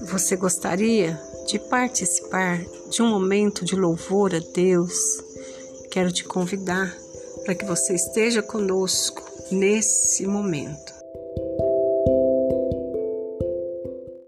Você gostaria de participar de um momento de louvor a Deus? Quero te convidar para que você esteja conosco nesse momento.